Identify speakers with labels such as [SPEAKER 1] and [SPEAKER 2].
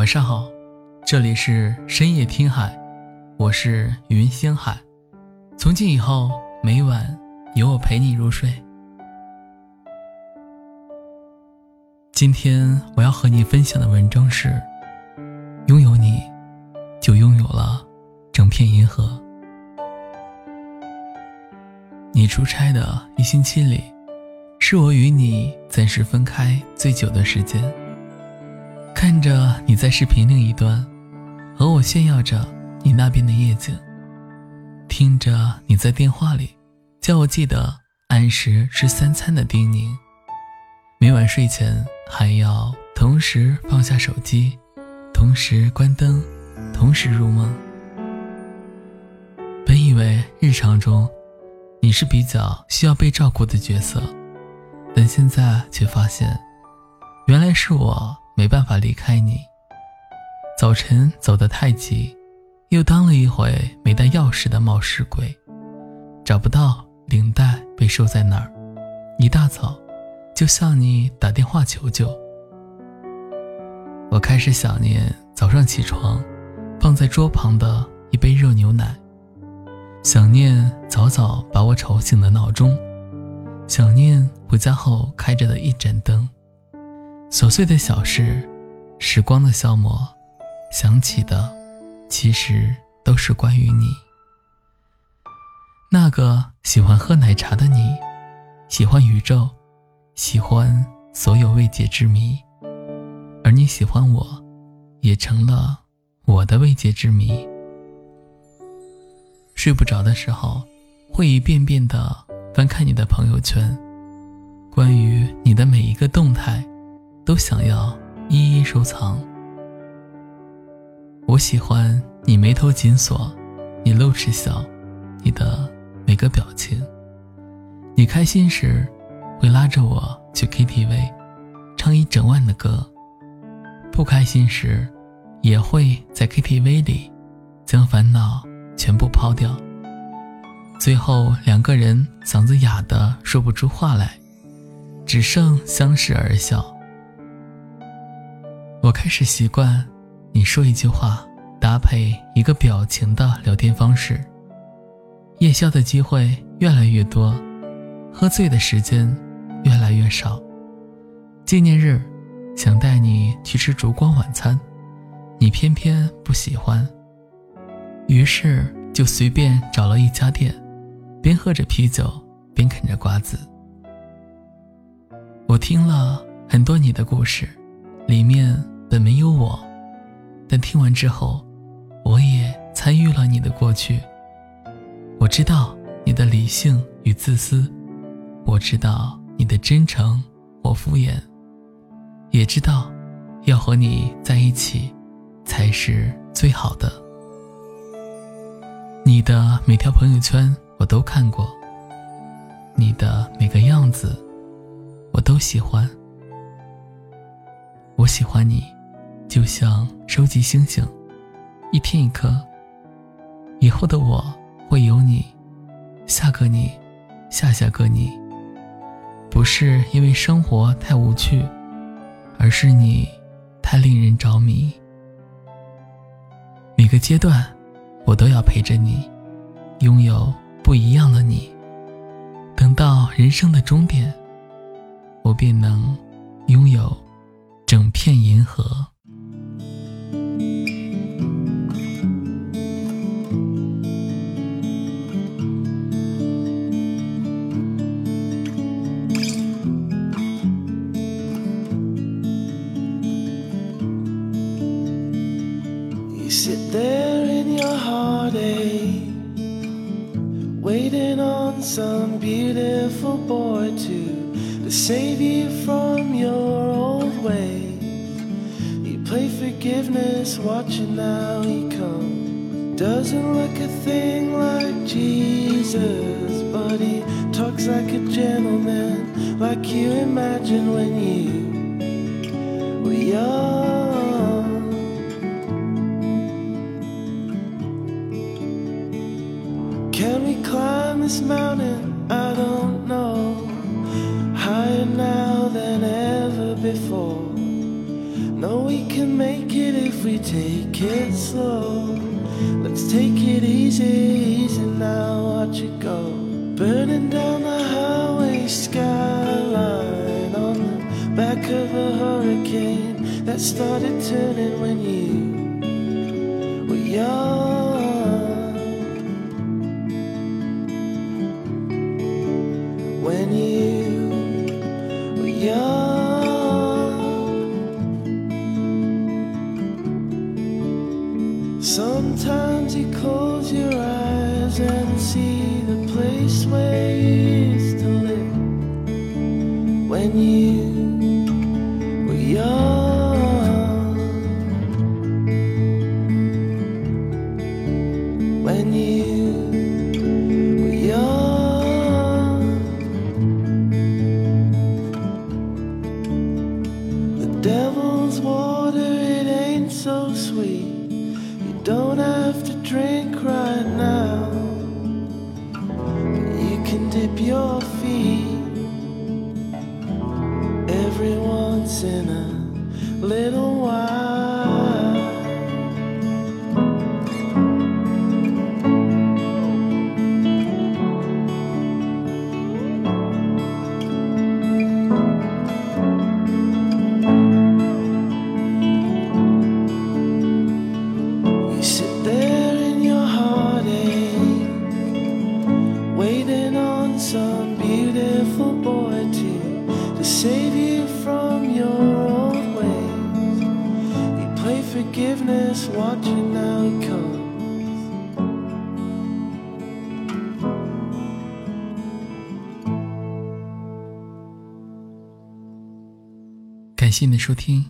[SPEAKER 1] 晚上好，这里是深夜听海，我是云星海。从今以后，每晚有我陪你入睡。今天我要和你分享的文章是：拥有你，就拥有了整片银河。你出差的一星期里，是我与你暂时分开最久的时间。看着你在视频另一端，和我炫耀着你那边的夜景，听着你在电话里叫我记得按时吃三餐的叮咛，每晚睡前还要同时放下手机，同时关灯，同时入梦。本以为日常中你是比较需要被照顾的角色，但现在却发现，原来是我。没办法离开你。早晨走得太急，又当了一回没带钥匙的冒失鬼，找不到领带被收在哪儿。一大早就向你打电话求救。我开始想念早上起床放在桌旁的一杯热牛奶，想念早早把我吵醒的闹钟，想念回家后开着的一盏灯。琐碎的小事，时光的消磨，想起的，其实都是关于你。那个喜欢喝奶茶的你，喜欢宇宙，喜欢所有未解之谜，而你喜欢我，也成了我的未解之谜。睡不着的时候，会一遍遍的翻看你的朋友圈，关于你的每一个动态。都想要一一收藏。我喜欢你眉头紧锁，你露齿笑，你的每个表情。你开心时会拉着我去 KTV，唱一整晚的歌；不开心时也会在 KTV 里将烦恼全部抛掉。最后两个人嗓子哑的说不出话来，只剩相视而笑。我开始习惯，你说一句话搭配一个表情的聊天方式。夜宵的机会越来越多，喝醉的时间越来越少。纪念日，想带你去吃烛光晚餐，你偏偏不喜欢。于是就随便找了一家店，边喝着啤酒边啃着瓜子。我听了很多你的故事。里面本没有我，但听完之后，我也参与了你的过去。我知道你的理性与自私，我知道你的真诚或敷衍，也知道要和你在一起才是最好的。你的每条朋友圈我都看过，你的每个样子我都喜欢。我喜欢你，就像收集星星，一天一颗。以后的我会有你，下个你，下下个你。不是因为生活太无趣，而是你太令人着迷。每个阶段，我都要陪着你，拥有不一样的你。等到人生的终点，我便能拥有。整片银河。
[SPEAKER 2] You sit there in your heartache, waiting on some beautiful boy to, to save you from your old ways You play forgiveness, watching now he comes. Doesn't look a thing like Jesus, but he talks like a gentleman, like you imagined when you were young. Can we climb this mountain? I don't make it if we take it slow? Let's take it easy, easy now, watch it go. Burning down the highway skyline on the back of a hurricane that started turning when you were young. Sometimes you close your eyes and see the place where you used to live. When you can dip your feet every once in a little while.
[SPEAKER 1] 感谢你的收听，